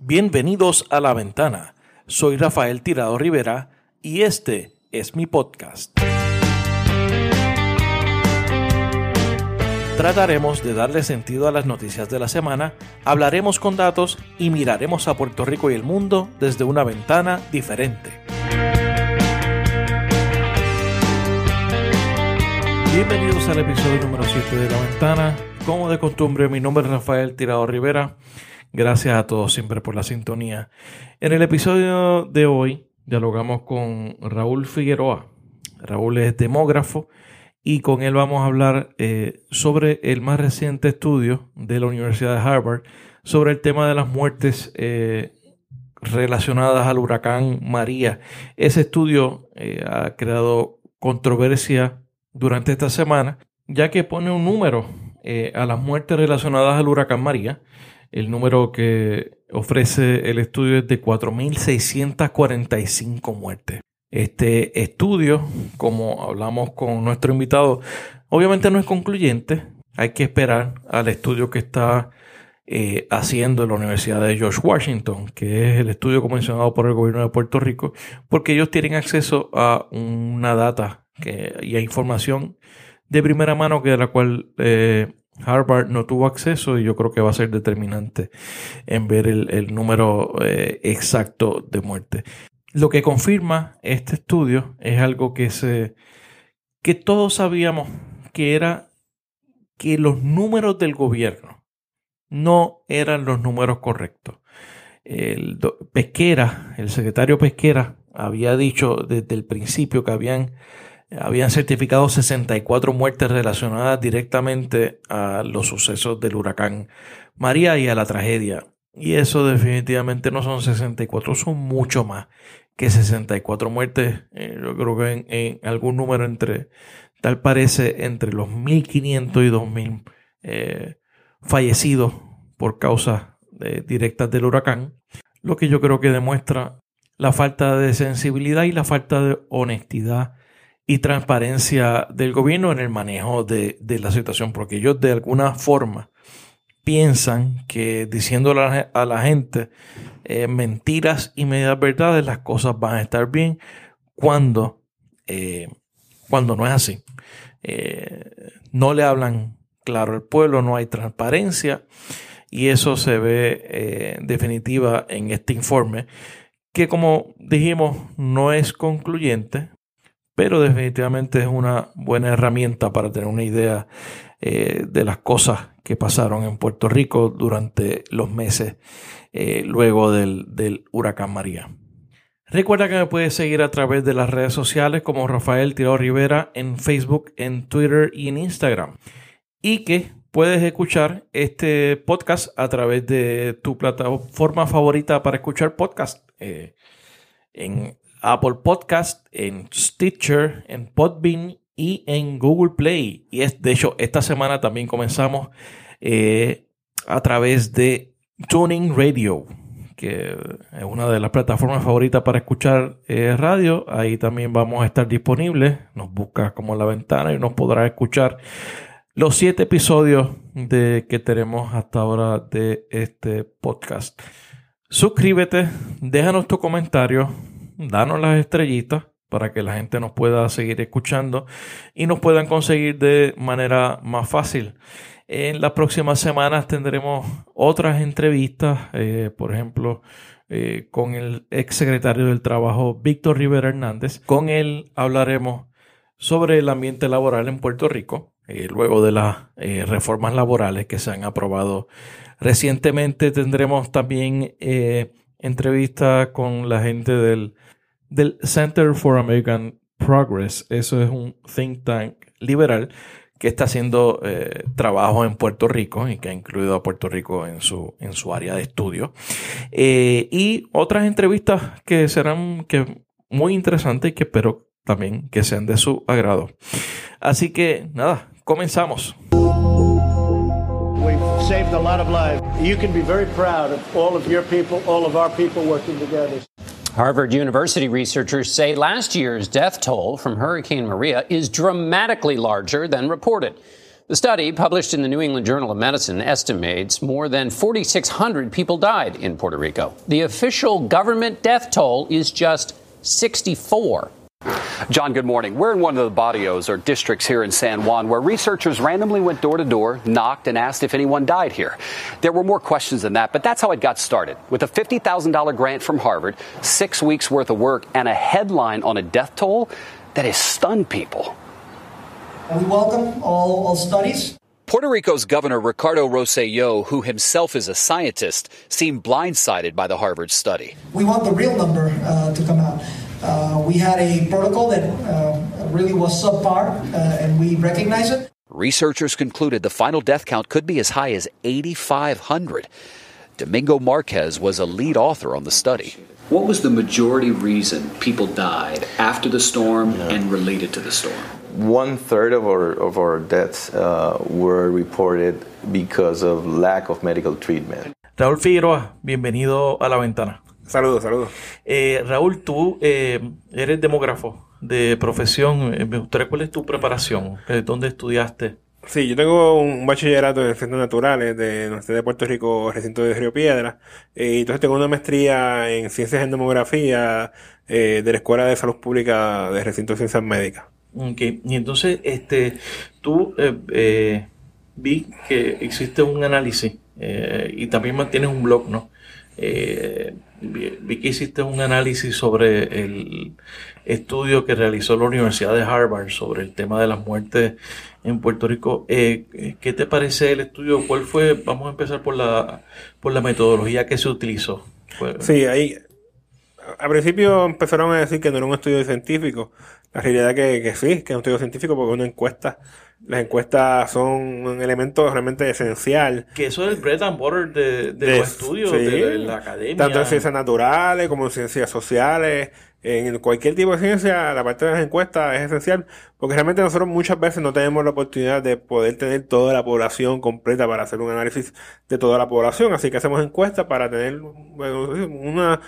Bienvenidos a La Ventana. Soy Rafael Tirado Rivera y este es mi podcast. Trataremos de darle sentido a las noticias de la semana, hablaremos con datos y miraremos a Puerto Rico y el mundo desde una ventana diferente. Bienvenidos al episodio número 7 de La Ventana. Como de costumbre, mi nombre es Rafael Tirado Rivera. Gracias a todos siempre por la sintonía. En el episodio de hoy dialogamos con Raúl Figueroa. Raúl es demógrafo y con él vamos a hablar eh, sobre el más reciente estudio de la Universidad de Harvard sobre el tema de las muertes eh, relacionadas al huracán María. Ese estudio eh, ha creado controversia durante esta semana ya que pone un número a las muertes relacionadas al huracán María el número que ofrece el estudio es de 4.645 muertes. Este estudio, como hablamos con nuestro invitado, obviamente no es concluyente. Hay que esperar al estudio que está eh, haciendo la Universidad de George Washington, que es el estudio comisionado por el gobierno de Puerto Rico, porque ellos tienen acceso a una data y a información de primera mano que de la cual eh, Harvard no tuvo acceso y yo creo que va a ser determinante en ver el, número eh, exacto de muertes. Lo que confirma este estudio es algo que se que todos sabíamos que era que los números del gobierno no eran los números correctos. Pesquera, el secretario Pesquera, había dicho desde el principio que habían habían certificado 64 muertes relacionadas directamente a los sucesos del huracán María y a la tragedia. Y eso definitivamente no son 64, son mucho más que 64 muertes. Eh, yo creo que en, algún número entre, tal parece, entre los 1.500 y 2.000 eh, fallecidos por causas eh, directas del huracán. Lo que yo creo que demuestra la falta de sensibilidad y la falta de honestidad y transparencia del gobierno en el manejo de, la situación, porque ellos de alguna forma piensan que diciendo a la, gente eh, mentiras y medias verdades, las cosas van a estar bien cuando, eh, cuando no es así. Eh, no le hablan claro al pueblo, no hay transparencia y eso se ve definitiva en este informe que como dijimos no es concluyente, pero definitivamente es una buena herramienta para tener una idea eh, de las cosas que pasaron en Puerto Rico durante los meses eh, luego del, huracán María. Recuerda que me puedes seguir a través de las redes sociales como Rafael Tirado Rivera en Facebook, en Twitter y en Instagram. Y que puedes escuchar este podcast a través de tu plataforma favorita para escuchar podcast. Eh, en Apple Podcast, en Stitcher, en Podbean y en Google Play. Y es, de hecho, esta semana también comenzamos eh, a través de Tuning Radio, que es una de las plataformas favoritas para escuchar eh, radio. Ahí también vamos a estar disponibles. Nos busca como la ventana y nos podrá escuchar los siete episodios de, que tenemos hasta ahora de este podcast. Suscríbete, déjanos tu comentario, danos las estrellitas para que la gente nos pueda seguir escuchando y nos puedan conseguir de manera más fácil. En las próximas semanas tendremos otras entrevistas, eh, por ejemplo, eh, con el ex secretario del Trabajo, Víctor Rivera Hernández. Con él hablaremos sobre el ambiente laboral en Puerto Rico, eh, luego de las reformas laborales que se han aprobado recientemente. Tendremos también entrevistas con la gente del del Center for American Progress. Eso es un think tank liberal que está haciendo eh, trabajo en Puerto Rico y que ha incluido a Puerto Rico en su, en su área de estudio. Eh, y otras entrevistas que serán que muy interesantes y que espero también que sean de su agrado. Así que nada, comenzamos. Saved a lot of lives. You can be very proud of all of your people, all of our people working together. Harvard University researchers say last year's death toll from Hurricane Maria is dramatically larger than reported. The study, published in the New England Journal of Medicine, estimates more than 4,600 people died in Puerto Rico. The official government death toll is just 64. John, good morning. We're in one of the barrios or districts here in San Juan where researchers randomly went door to door, knocked, and asked if anyone died here. There were more questions than that, but that's how it got started. With a $50,000 grant from Harvard, six weeks worth of work, and a headline on a death toll that has stunned people. We welcome all, all studies. Puerto Rico's Governor Ricardo Rosselló, who himself is a scientist, seemed blindsided by the Harvard study. We want the real number uh, to come out. Uh, we had a protocol that uh, really was subpar, uh, and we recognize it. Researchers concluded the final death count could be as high as 8,500. Domingo Marquez was a lead author on the study. What was the majority reason people died after the storm yeah. and related to the storm? One third of our, of our deaths uh, were reported because of lack of medical treatment. Raúl Figueroa, bienvenido a La Ventana. Saludos, saludos. Eh, Raúl, tú eh, eres demógrafo de profesión. Eh, me gustaría cuál es tu preparación, eh, dónde estudiaste. Sí, yo tengo un bachillerato en ciencias naturales de la Universidad de Puerto Rico, recinto de Río Piedra, y entonces tengo una maestría en ciencias en demografía de la Escuela de Salud Pública de Recinto de Ciencias Médicas. Ok, y entonces este, tú vi que existe un análisis y también mantienes un blog, ¿no? Vi que hiciste un análisis sobre el estudio que realizó la Universidad de Harvard sobre el tema de las muertes en Puerto Rico. Eh, ¿Qué te parece el estudio? ¿Cuál fue? Vamos a empezar por la, por la metodología que se utilizó. Sí, ahí a principio empezaron a decir que no era un estudio científico. La realidad que, que sí, que es un estudio científico porque una encuesta las encuestas son un elemento realmente esencial. Que eso es el bread and butter de, de, los estudios de, la academia. Tanto en ciencias naturales como en ciencias sociales. En cualquier tipo de ciencia, la parte de las encuestas es esencial porque realmente nosotros muchas veces no tenemos la oportunidad de poder tener toda la población completa para hacer un análisis de toda la población. Así que hacemos encuestas para tener una,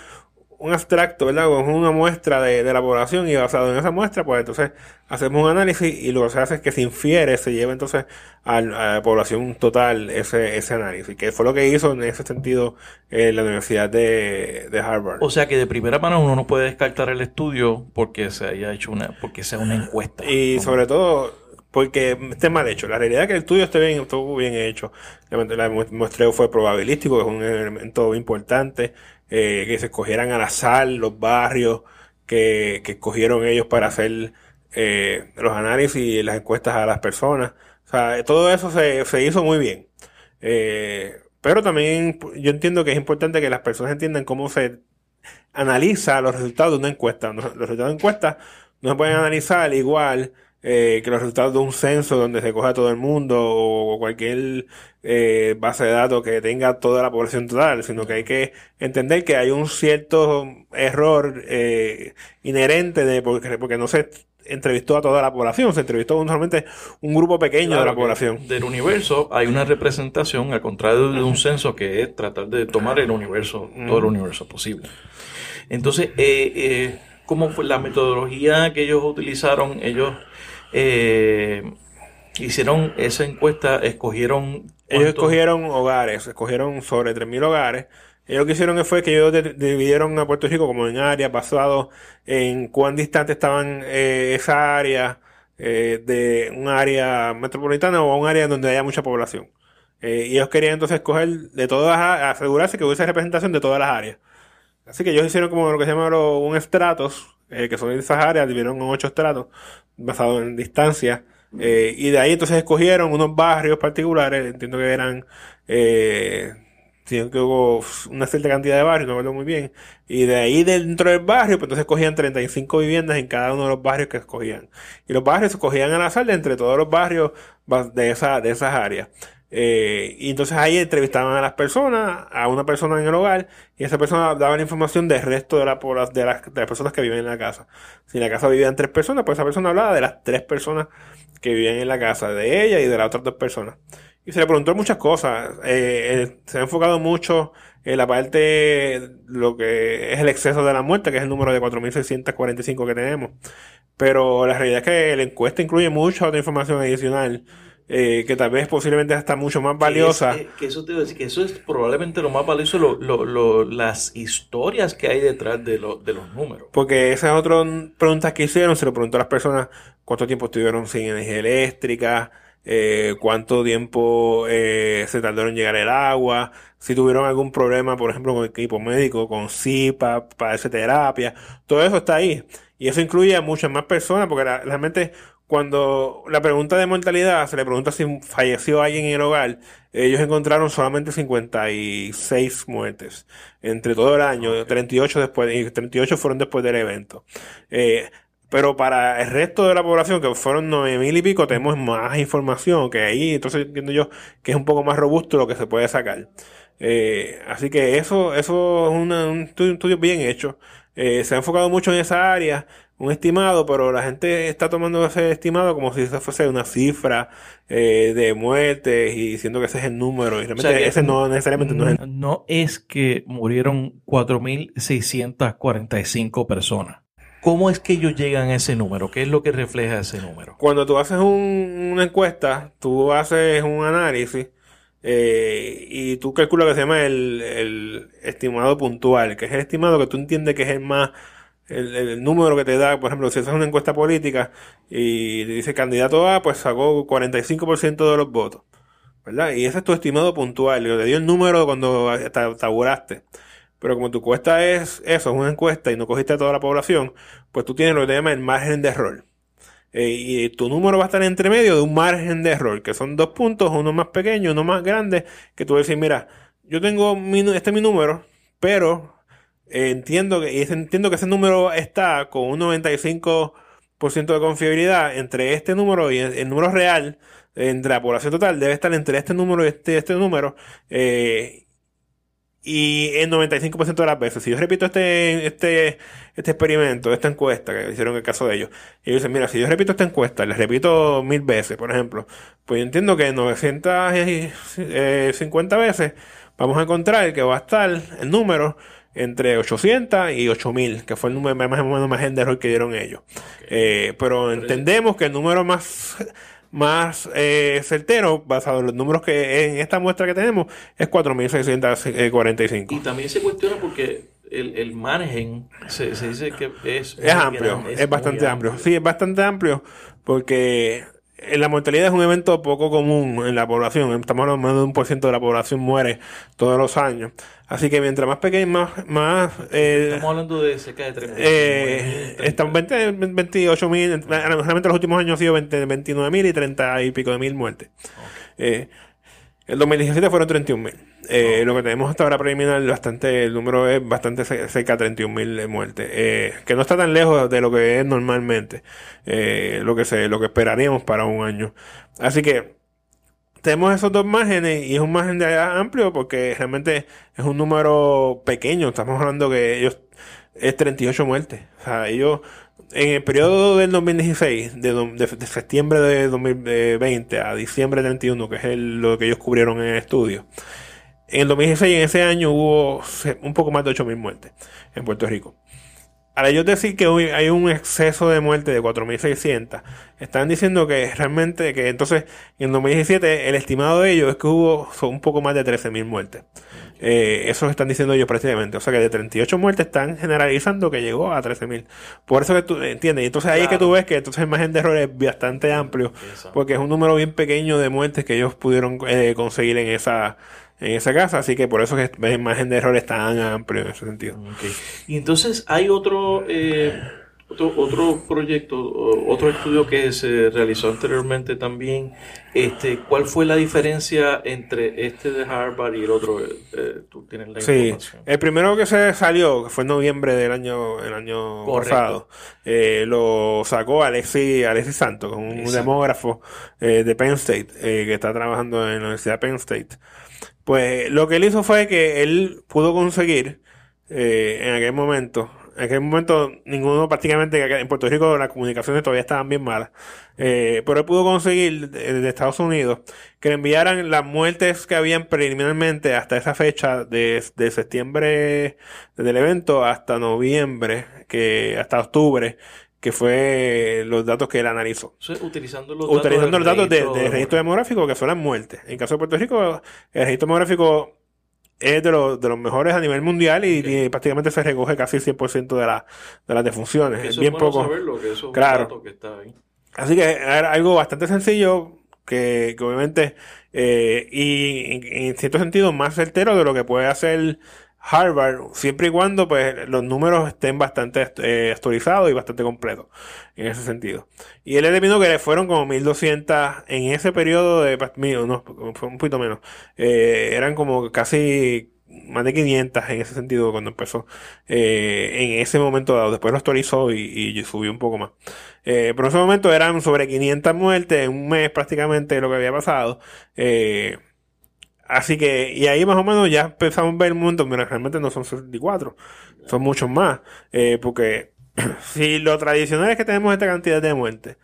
un abstracto, ¿verdad? una muestra de, la población y basado en esa muestra, pues entonces hacemos un análisis y lo que se hace es que se infiere, se lleva entonces a, la población total ese, ese análisis, que fue lo que hizo en ese sentido eh, la Universidad de, Harvard. O sea que de primera mano uno no puede descartar el estudio porque se haya hecho una, porque sea una encuesta. Y sobre todo, porque esté mal hecho. La realidad es que el estudio esté bien, estuvo bien hecho. El muestreo fue probabilístico, que es un elemento importante. Eh, que se escogieran al azar los barrios que, que escogieron ellos para hacer eh, los análisis y las encuestas a las personas. O sea, todo eso se, se hizo muy bien. Eh, pero también yo entiendo que es importante que las personas entiendan cómo se analiza los resultados de una encuesta. Los resultados de encuesta no se pueden analizar igual eh, que los resultados de un censo donde se coja todo el mundo o cualquier eh, base de datos que tenga toda la población total, sino que hay que entender que hay un cierto error eh, inherente de porque, porque no se entrevistó a toda la población, se entrevistó solamente un grupo pequeño de la población. Del universo hay una representación, al contrario de un censo que es tratar de tomar el universo, todo el universo posible. Entonces, eh, eh, ¿cómo fue la metodología que ellos utilizaron? Ellos eh, hicieron esa encuesta, escogieron... Ellos escogieron hogares, escogieron sobre 3.000 hogares. Ellos lo que hicieron fue que ellos dividieron a Puerto Rico como en áreas basado en cuán distante estaban eh, esa área eh, de un área metropolitana o un área donde haya mucha población. Eh, y ellos querían entonces escoger de todas, asegurarse que hubiese representación de todas las áreas. Así que ellos hicieron como lo que se llama un estratos, eh, que son esas áreas, dividieron en ocho estratos, basado en distancia. Eh, y de ahí entonces escogieron unos barrios particulares, entiendo que eran, eh, que hubo una cierta cantidad de barrios, no me muy bien. Y de ahí dentro del barrio, pues entonces escogían 35 viviendas en cada uno de los barrios que escogían. Y los barrios se escogían al azar de entre todos los barrios de, esa, de esas áreas. Eh, y entonces ahí entrevistaban a las personas, a una persona en el hogar, y esa persona daba la información del resto de, la, de, las, de las personas que viven en la casa. Si en la casa vivían tres personas, pues esa persona hablaba de las tres personas que vivían en la casa, de ella y de las otras dos personas. Y se le preguntó muchas cosas. Eh, eh, se ha enfocado mucho en la parte, lo que es el exceso de la muerte, que es el número de 4.645 que tenemos. Pero la realidad es que la encuesta incluye mucha otra información adicional eh, que tal vez posiblemente está mucho más valiosa. Que, es, que eso te decir, que eso es probablemente lo más valioso, lo, lo, lo, las historias que hay detrás de, de los números. Porque esas otras preguntas que hicieron, se lo preguntó a las personas cuánto tiempo estuvieron sin energía eléctrica, eh, cuánto tiempo eh, se tardaron en llegar el agua, si tuvieron algún problema, por ejemplo, con el equipo médico, con CIPA, para esa terapia, todo eso está ahí. Y eso incluye a muchas más personas, porque realmente cuando la pregunta de mortalidad se le pregunta si falleció alguien en el hogar, ellos encontraron solamente 56 muertes entre todo el año, 38 después, y 38 fueron después del evento. Eh, pero para el resto de la población, que fueron nueve mil y pico, tenemos más información que ahí, entonces entiendo yo que es un poco más robusto lo que se puede sacar. Eh, así que eso, eso es un estudio bien hecho. Eh, se ha enfocado mucho en esa área un estimado, pero la gente está tomando ese estimado como si eso fuese una cifra eh, de muertes y diciendo que ese es el número. Y realmente ese no necesariamente no es el... No es que murieron 4.645 personas. ¿Cómo es que ellos llegan a ese número? ¿Qué es lo que refleja ese número? Cuando tú haces una encuesta, tú haces un análisis eh, y tú calculas que se llama el, el estimado puntual, que es el estimado que tú entiendes que es el más el, número que te da, por ejemplo, si haces una encuesta política y te dice candidato A, pues sacó 45% de los votos, ¿verdad? Y ese es tu estimado puntual, te dio el número cuando taburaste. Pero como tu encuesta es eso, es una encuesta y no cogiste a toda la población, pues tú tienes lo que te llama el margen de error. Eh, y tu número va a estar entre medio de un margen de error, que son dos puntos, uno más pequeño, uno más grande, que tú vas a decir, mira, yo tengo este es mi número, pero entiendo que, entiendo que ese número está con un 95% de confiabilidad entre este número y el, número real, entre la población total, debe estar entre este número y este, este número. Eh, y el 95% de las veces, si yo repito este, este, este experimento, esta encuesta que hicieron el caso de ellos, y ellos dicen, mira, si yo repito esta encuesta, les repito mil veces, por ejemplo, pues yo entiendo que 950 veces vamos a encontrar que va a estar el número entre 800 y 8000, que fue el número más o menos más error que dieron ellos. Eh, pero entendemos que el número más, más eh, certero, basado en los números que en esta muestra que tenemos, es 4645. Y también se cuestiona porque el, el margen se, se, dice que es, es amplio, es, bastante amplio. Sí, es bastante amplio porque la mortalidad es un evento poco común en la población. Estamos hablando de de un por ciento de la población muere todos los años. Así que mientras más pequeño, más... más eh, Estamos hablando de cerca de 30 eh, Están 20, 28 mil, realmente los últimos años han sido 29 mil y 30 y pico de mil muertes. Eh, el 2017 fueron 31 mil. Eh, Lo que tenemos hasta ahora preliminar, bastante, el número es bastante cerca de 31 mil muertes. Eh, que no está tan lejos de lo que es normalmente. Eh, lo que se, lo que esperaríamos para un año. Así que, tenemos esos dos márgenes y es un margen de amplio porque realmente es un número pequeño. Estamos hablando que ellos es 38 muertes. O sea, ellos en el periodo del 2016, de, de, septiembre de 2020 a diciembre 31, que es lo que ellos cubrieron en el estudio, en el 2016, en ese año, hubo un poco más de 8.000 muertes en Puerto Rico. Al ellos decir que hoy hay un exceso de muerte de 4.600, están diciendo que realmente, que entonces en 2017 el estimado de ellos es que hubo un poco más de 13.000 muertes. Eh, eso están diciendo ellos prácticamente. O sea que de 38 muertes están generalizando que llegó a 13.000. Por eso que tú entiendes. Y entonces ahí es que tú ves que entonces el margen de error es bastante amplio, porque es un número bien pequeño de muertes que ellos pudieron eh, conseguir en esa en esa casa, así que por eso que el margen de error es tan amplio en ese sentido. Y entonces hay otro, eh, otro, otro proyecto, otro estudio que se realizó anteriormente también. Este, ¿Cuál fue la diferencia entre este de Harvard y el otro? Eh, tú tienes la sí, el primero que se salió, que fue en noviembre del año, el año pasado, eh, lo sacó Alexi, Alexi Santos, un demógrafo de Penn State, que está trabajando en la Universidad de Penn State. Pues lo que él hizo fue que él pudo conseguir eh, en aquel momento, en aquel momento ninguno prácticamente en Puerto Rico las comunicaciones todavía estaban bien malas, eh, pero él pudo conseguir de, Estados Unidos que le enviaran las muertes que habían preliminarmente hasta esa fecha de, de septiembre del evento hasta noviembre, que hasta octubre, que fue los datos que él analizó. Utilizando los Utilizando los datos del de, de registro demográfico, que son las muertes. En caso de Puerto Rico, el registro demográfico es de, los de los mejores a nivel mundial y, y prácticamente se recoge casi el 100% de, la, de las defunciones. Eso bien es bueno poco. saberlo, que eso es un Claro. dato que está ahí. Así que era algo bastante sencillo, que, que obviamente, eh, y en, en cierto sentido más certero de lo que puede hacer Harvard, siempre y cuando pues los números estén bastante eh, actualizados y bastante completos en ese sentido. Y él determinó que fueron como 1200 en ese periodo de, mil- no, fue un poquito menos, eh, eran como casi más de 500 en ese sentido cuando empezó eh, en ese momento dado. Después lo actualizó y, y subió un poco más. Eh, pero en ese momento eran sobre 500 muertes en un mes prácticamente lo que había pasado. Eh, así que, y ahí más o menos ya empezamos a ver un montón, pero realmente no son 64, son muchos más. Eh, porque si lo tradicional es que tenemos esta cantidad de muertes,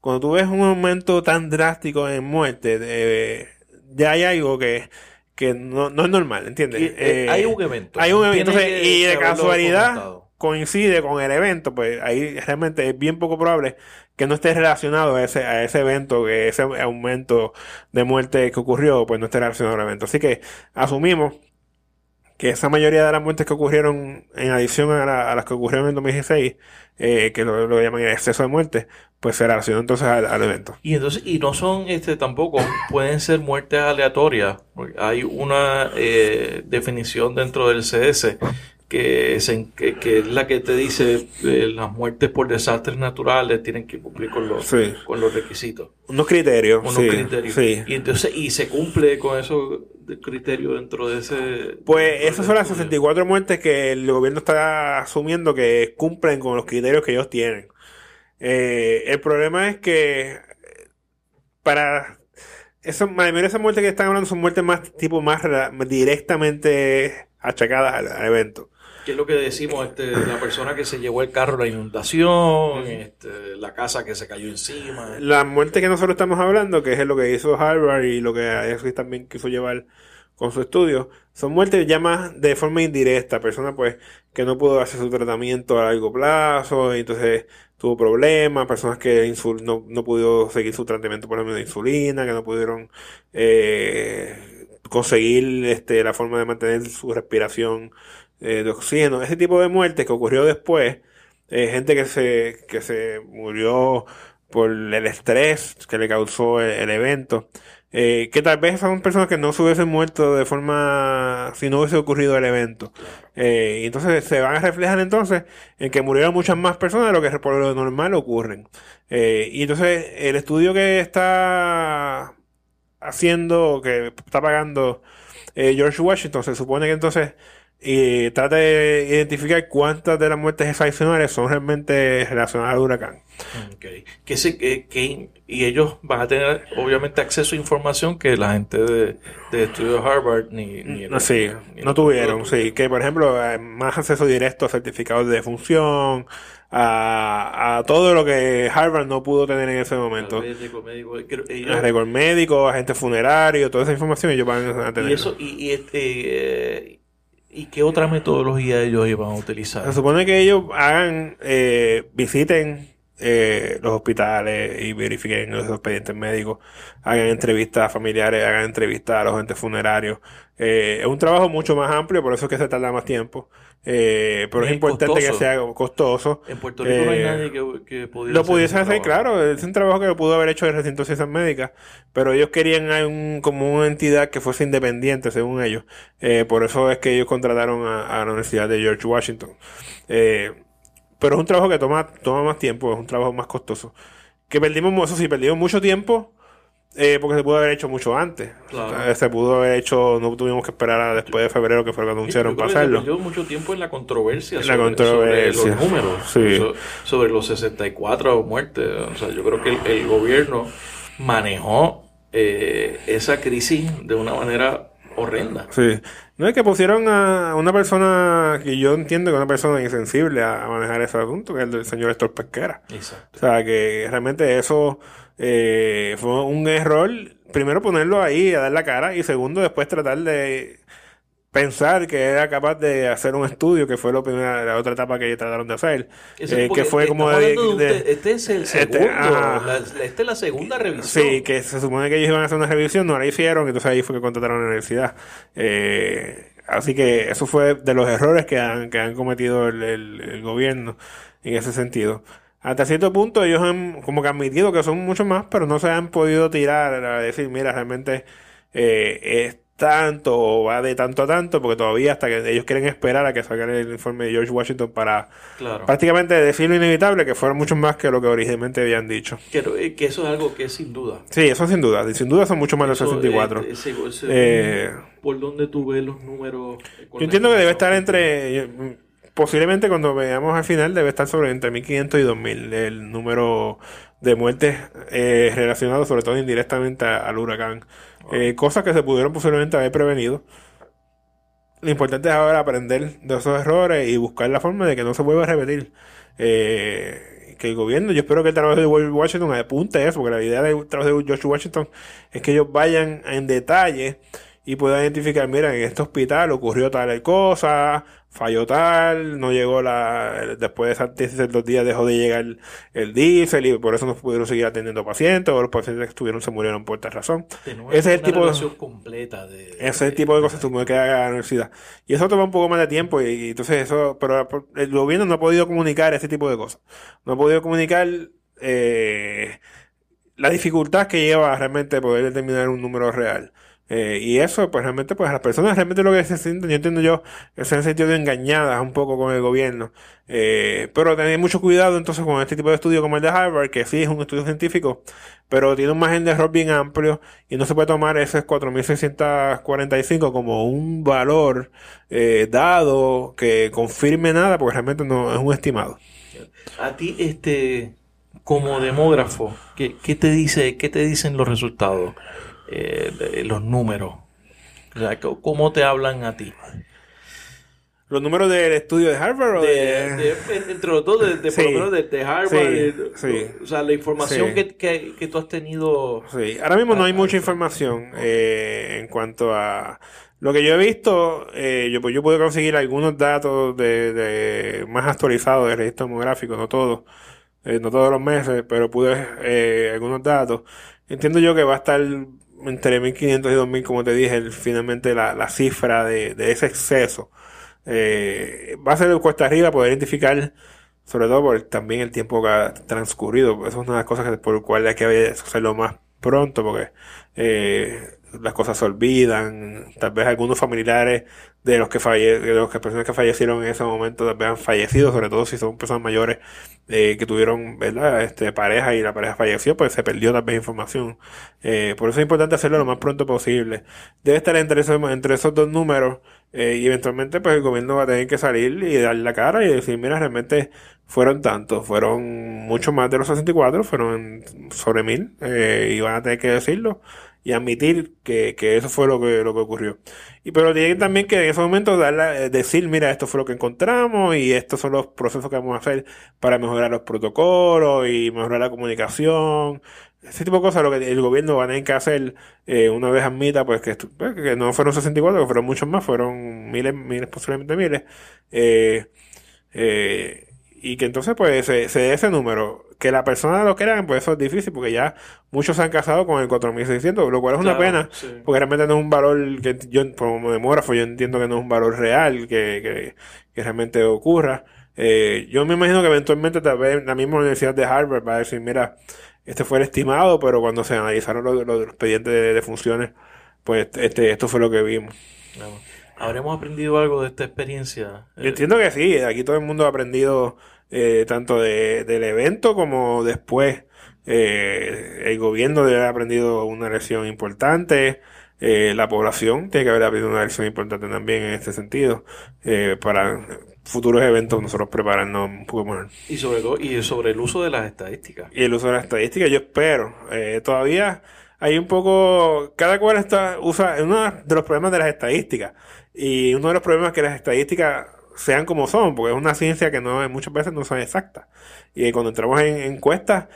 cuando tú ves un aumento tan drástico en muertes, eh, ya hay algo que, que no, no es normal, ¿entiendes? Y, eh, hay un evento. Hay un evento, entonces, y de casualidad. Coincide con el evento, pues ahí realmente es bien poco probable que no esté relacionado a ese, a ese evento, que ese aumento de muerte que ocurrió, pues no esté relacionado al evento. Así que asumimos que esa mayoría de las muertes que ocurrieron en adición a, la- a las que ocurrieron en el 2016, eh, que lo, llaman exceso de muerte, pues se relacionó entonces al, al evento. Y entonces, y no son este tampoco, pueden ser muertes aleatorias. Hay una eh, definición dentro del CS que, se- que, que es la que te dice eh, las muertes por desastres naturales tienen que cumplir con los, Sí. con los requisitos, Unos criterios. unos sí, criterios. sí. Y entonces, y se cumple con esos criterios dentro de ese. Pues esas son las estudio. 64 muertes que el gobierno está asumiendo que cumplen con los criterios que ellos tienen. Eh, el problema es que para esa, mayoría de esas muertes que están hablando son muertes más tipo más directamente achacadas al, al evento. ¿Qué es lo que decimos? Este, la persona que se llevó el carro la inundación, este, la casa que se cayó encima. La muerte que nosotros estamos hablando, que es lo que hizo Harvard y lo que Esri también quiso llevar con su estudio, son muertes ya más de forma indirecta, personas pues que no pudo hacer su tratamiento a largo plazo, y entonces tuvo problemas, personas que insul- no, no pudo seguir su tratamiento por ejemplo de insulina, que no pudieron eh, conseguir este, la forma de mantener su respiración eh, de oxígeno, ese tipo de muertes que ocurrió después, eh, gente que se, que se murió por el estrés que le causó el, evento, eh, que tal vez son personas que no se hubiesen muerto de forma, si no hubiese ocurrido el evento. Y entonces se van a reflejar entonces en que murieron muchas más personas de lo que por lo normal ocurren. Y entonces el estudio que está haciendo, que está pagando George Washington, se supone que entonces y trata de identificar cuántas de las muertes excepcionales son realmente relacionadas al huracán. Ok. Que se- que- que- y ellos van a tener obviamente acceso a información que la gente de, de estudio de Harvard ni, ni el- No, sí, ni no el- tuvieron, sí, que por ejemplo, más acceso directo a certificados de defunción, a, a todo lo que Harvard no pudo tener en ese momento. médico, médico, creo- ellos- A récord médico, agente funerario, toda esa información ellos van a tener. y eso y, y, este, eh, y qué otra metodología ellos iban a utilizar. Se supone que ellos hagan, eh, visiten eh, los hospitales y verifiquen los expedientes médicos, hagan entrevistas a familiares, hagan entrevistas a los agentes funerarios. Eh, es un trabajo mucho más amplio, por eso es que se tarda más tiempo. Eh, pero es Es importante que sea costoso. En Puerto Rico no hay Eh, nadie que, que pudiera Lo hacer pudiese ese hacer, claro, es un trabajo que lo pudo haber hecho el recinto de ciencias médicas, pero ellos querían un, como una entidad que fuese independiente, según ellos. Eh, por eso es que ellos contrataron a, a la Universidad de George Washington. Pero es un trabajo que toma, toma más tiempo, es un trabajo más costoso. Que perdimos, eso sí, perdimos mucho tiempo, eh, porque se pudo haber hecho mucho antes. Claro. Sea, se pudo haber hecho, no tuvimos que esperar a después de febrero, que fue lo que Yo anunciaron se hacerlo. perdió mucho tiempo en la controversia, La sobre, controversia. sobre los números, Sí. so- sobre los 64 muertes. O sea, yo creo que el, el gobierno manejó eh, esa crisis de una manera horrenda. Sí. No es que pusieron a una persona que yo entiendo que es una persona insensible a, manejar ese asunto, que es el señor Héctor Pesquera. Exacto. O sea, que realmente eso eh, fue un error. Primero ponerlo ahí a dar la cara y segundo después tratar de pensar que era capaz de hacer un estudio, que fue lo primera, la otra etapa que trataron de hacer, eh, que fue como de, este es el este, segundo, ajá. la- esta es la segunda revisión. Sí, que se supone que ellos iban a hacer una revisión, no la hicieron, entonces ahí fue que contrataron a la universidad. Eh, así que eso fue de los errores que han, que han cometido el, el- el gobierno en ese sentido. Hasta cierto punto ellos han como que admitido que son mucho más, pero no se han podido tirar a decir, mira, realmente eh, es tanto o va de tanto a tanto, porque todavía hasta que ellos quieren esperar a que salga el informe de George Washington para Claro. prácticamente decir lo inevitable, que fueron mucho más que lo que originalmente habían dicho. Que, eh, que eso es algo que es sin duda. Sí, eso sin duda. Sin duda son mucho más Eso, 64. eh, ese- ese- Eh, por donde tú ves los números. Yo entiendo que debe estar entre. Posiblemente cuando veamos al final debe estar sobre entre 1500 y 2000 el número de muertes eh, relacionados sobre todo indirectamente a- al huracán. Eh, cosas que se pudieron posiblemente haber prevenido. Lo importante es ahora aprender de esos errores y buscar la forma de que no se vuelva a repetir. Eh, que el gobierno, yo espero que el trabajo de George Washington apunte eso, porque la idea del trabajo de George Washington es que ellos vayan en detalle y puedan identificar, mira, en este hospital ocurrió tal cosa, falló tal, no llegó la, después de esas 16 días dejó de llegar el, el diésel y por eso no pudieron seguir atendiendo pacientes, o los pacientes que estuvieron se murieron por esta razón. Ese es el tipo de... completa de, Ese es el tipo de cosas que tuvo que haga la universidad. Y eso toma un poco más de tiempo y, y entonces eso, pero el gobierno no ha podido comunicar ese tipo de cosas. No ha podido comunicar eh, la dificultad que lleva realmente poder determinar un número real. Eh, y eso, pues realmente, pues las personas realmente lo que se sienten, yo entiendo yo, que se han sentido engañadas un poco con el gobierno. Eh, pero tener mucho cuidado entonces con este tipo de estudio como el de Harvard, que sí es un estudio científico, pero tiene un margen de error bien amplio y no se puede tomar ese 4.645 como un valor eh, dado que confirme nada, porque realmente no es un estimado. A ti, este, como demógrafo, ¿qué, qué te dice, qué te dicen los resultados, eh, los números? O sea, ¿cómo te hablan a ti? ¿Los números del estudio de Harvard o De- de...? de- entre los dos, de, de por lo menos de, Harvard, Sí, de- sí. o sea, la información que, que, que tú has tenido. Sí, ahora mismo no hay mucha información eh, en cuanto a lo que yo he visto. Eh, yo pues yo puedo conseguir algunos datos de, de más actualizados del registro demográfico, no todos, eh, no todos los meses, pero pude eh, algunos datos. Entiendo yo que va a estar entre 1500 y 2000, como te dije, finalmente la, la cifra de, de ese exceso. Eh, va a ser de cuesta arriba poder identificar sobre todo por también el tiempo que ha transcurrido. Eso es una de las cosas por el cual hay que hacerlo más pronto, porque eh, las cosas se olvidan. Tal vez algunos familiares de los que falle de los que personas que fallecieron en ese momento tal vez han fallecido, sobre todo si son personas mayores eh, que tuvieron, ¿verdad? Este, pareja y la pareja falleció, pues se perdió tal vez información. Eh, por eso es importante hacerlo lo más pronto posible. Debe estar entre esos, entre esos dos números eh, y eventualmente pues el gobierno va a tener que salir y dar la cara y decir, mira, realmente fueron tantos, fueron mucho más de los 64, fueron sobre mil, eh, y van a tener que decirlo y admitir que, que eso fue lo que, lo que ocurrió. Y pero tienen también que en ese momento dar la- eh, decir, mira, esto fue lo que encontramos y estos son los procesos que vamos a hacer para mejorar los protocolos y mejorar la comunicación. Ese tipo de cosas lo que el gobierno va a tener que hacer eh, una vez admita pues que, pues, que no fueron 64, que fueron muchos más, fueron miles, miles, posiblemente miles. Eh, eh, y que entonces pues se, se dé ese número. Que la persona lo crean, pues eso es difícil porque ya muchos se han casado con el 4600, lo cual es una pena sí. porque realmente no es un valor que yo como demógrafo yo entiendo que no es un valor real que, que, que realmente ocurra. Eh, yo me imagino que eventualmente tal vez la misma Universidad de Harvard va a decir, mira, este fue el estimado, pero cuando se analizaron los, los expedientes de, de funciones, pues este, esto fue lo que vimos. Claro. ¿Habremos aprendido algo de esta experiencia? Yo entiendo que sí, aquí todo el mundo ha aprendido eh, tanto de, del evento como después. Eh, el gobierno debe haber aprendido una lección importante. Eh, la población tiene que haber aprendido una lección importante también en este sentido. eh, para futuros eventos nosotros prepararnos un poco mejor. Y sobre todo, y sobre el uso de las estadísticas. Y el uso de la estadística, yo espero. Eh, todavía hay un poco, cada cual está, usa, uno de los problemas de las estadísticas. Y uno de los problemas es que las estadísticas sean como son, porque es una ciencia que no muchas veces no son exactas. Y cuando entramos en encuestas,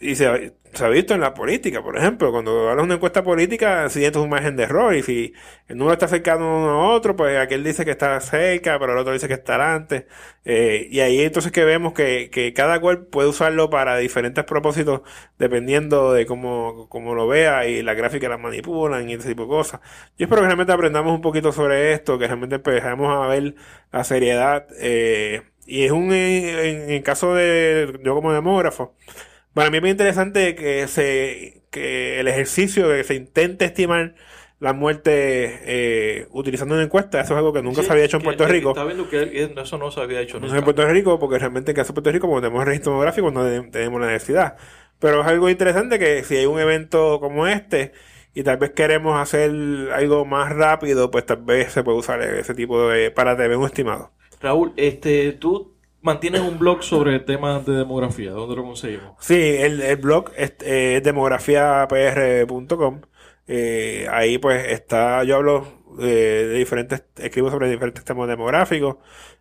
y se, ha visto en la política, por ejemplo, cuando hablas una encuesta política, si es un margen de error, y si el número está cercano uno a otro, pues aquel dice que está cerca, pero el otro dice que está adelante. Eh, y ahí entonces que vemos que, que cada cual puede usarlo para diferentes propósitos, dependiendo de cómo, cómo lo vea, y la gráfica la manipulan y ese tipo de cosas. Yo espero que realmente aprendamos un poquito sobre esto, que realmente empecemos a ver la seriedad, eh, y es un, en, en caso de, yo como demógrafo, para mí es muy interesante que se que el ejercicio de que se intente estimar la muerte eh, utilizando una encuesta, eso es algo que nunca Sí, se había hecho en Puerto que Rico. Está viendo que eso no se había hecho No nunca. sé en Puerto Rico, porque realmente en caso de Puerto Rico, como tenemos registro demográfico, no tenemos la necesidad. Pero es algo interesante que si hay un evento como este y tal vez queremos hacer algo más rápido, pues tal vez se puede usar ese tipo de para tener un estimado. Raúl, este, tú mantienes un blog sobre temas de demografía. ¿Dónde lo conseguimos? Sí, el, el blog es, eh, es demografiapr.com. Eh, ahí pues está, yo hablo eh, de diferentes, escribo sobre diferentes temas demográficos.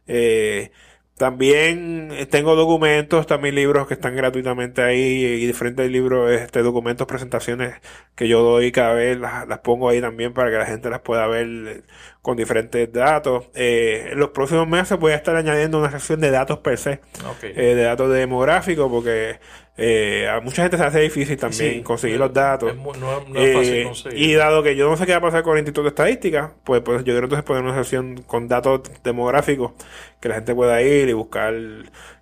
Eh, también tengo documentos, también libros que están gratuitamente ahí y diferentes libros, este, documentos, presentaciones que yo doy cada vez, las, las pongo ahí también para que la gente las pueda ver eh, con diferentes datos. Eh, en los próximos meses voy a estar añadiendo una sección de datos per se eh, de datos demográficos porque eh, a mucha gente se hace difícil también Sí, conseguir eh, los datos. es mu- no, no es Eh, fácil conseguir. y dado que yo no sé qué va a pasar con el Instituto de Estadística, pues, pues yo quiero entonces poner una sección con datos demográficos que la gente pueda ir y buscar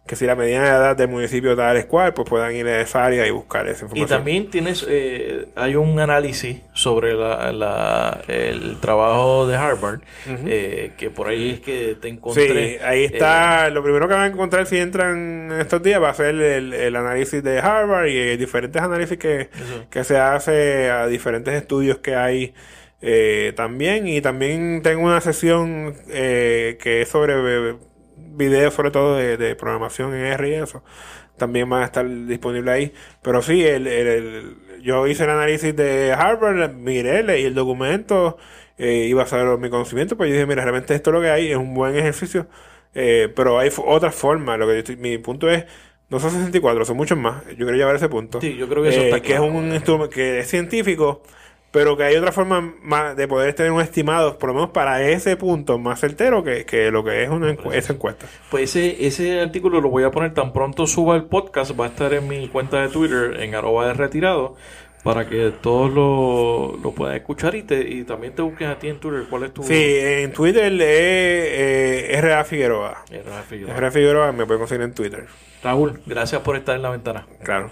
que si la mediana edad del municipio tal es cual, pues puedan ir a esa área y buscar esa Y información. también tienes, eh, hay un análisis sobre la, la- el trabajo de Harvard, eh, que por ahí es que te encontré. Sí, ahí eh, está. lo primero que van a encontrar si entran estos días va a ser el, el análisis de Harvard y diferentes análisis que, que se hace a diferentes estudios que hay eh, también. Y también tengo una sesión eh, que es sobre videos, sobre todo de, de programación en R y eso. También van a estar disponibles ahí. Pero sí, el, el- el- yo hice el análisis de Harvard, miré, leí el documento, eh, iba a saber mi conocimiento, pues yo dije, mira, realmente esto es lo que hay, es un buen ejercicio, eh, pero hay otras formas, lo que yo estoy- mi punto es, no son 64, son muchos más, yo quiero llevar ese punto. Sí, yo creo que eso está Que es un instrumento que es científico, pero que hay otra forma más de poder tener un estimado, por lo menos para ese punto, más certero que, que lo que es una encu- esa encuesta. Pues ese, ese artículo lo voy a poner tan pronto suba el podcast, va a estar en mi cuenta de Twitter, en arroba de retirado, para que todos lo, lo puedan escuchar y, te, y también te busques a ti en Twitter. ¿Cuál es tu...? Sí, en Twitter es eh, RA Figueroa. Eh, Rafa Figueroa. RA Figueroa me puede conseguir en Twitter, Raúl, gracias por estar en la ventana. claro.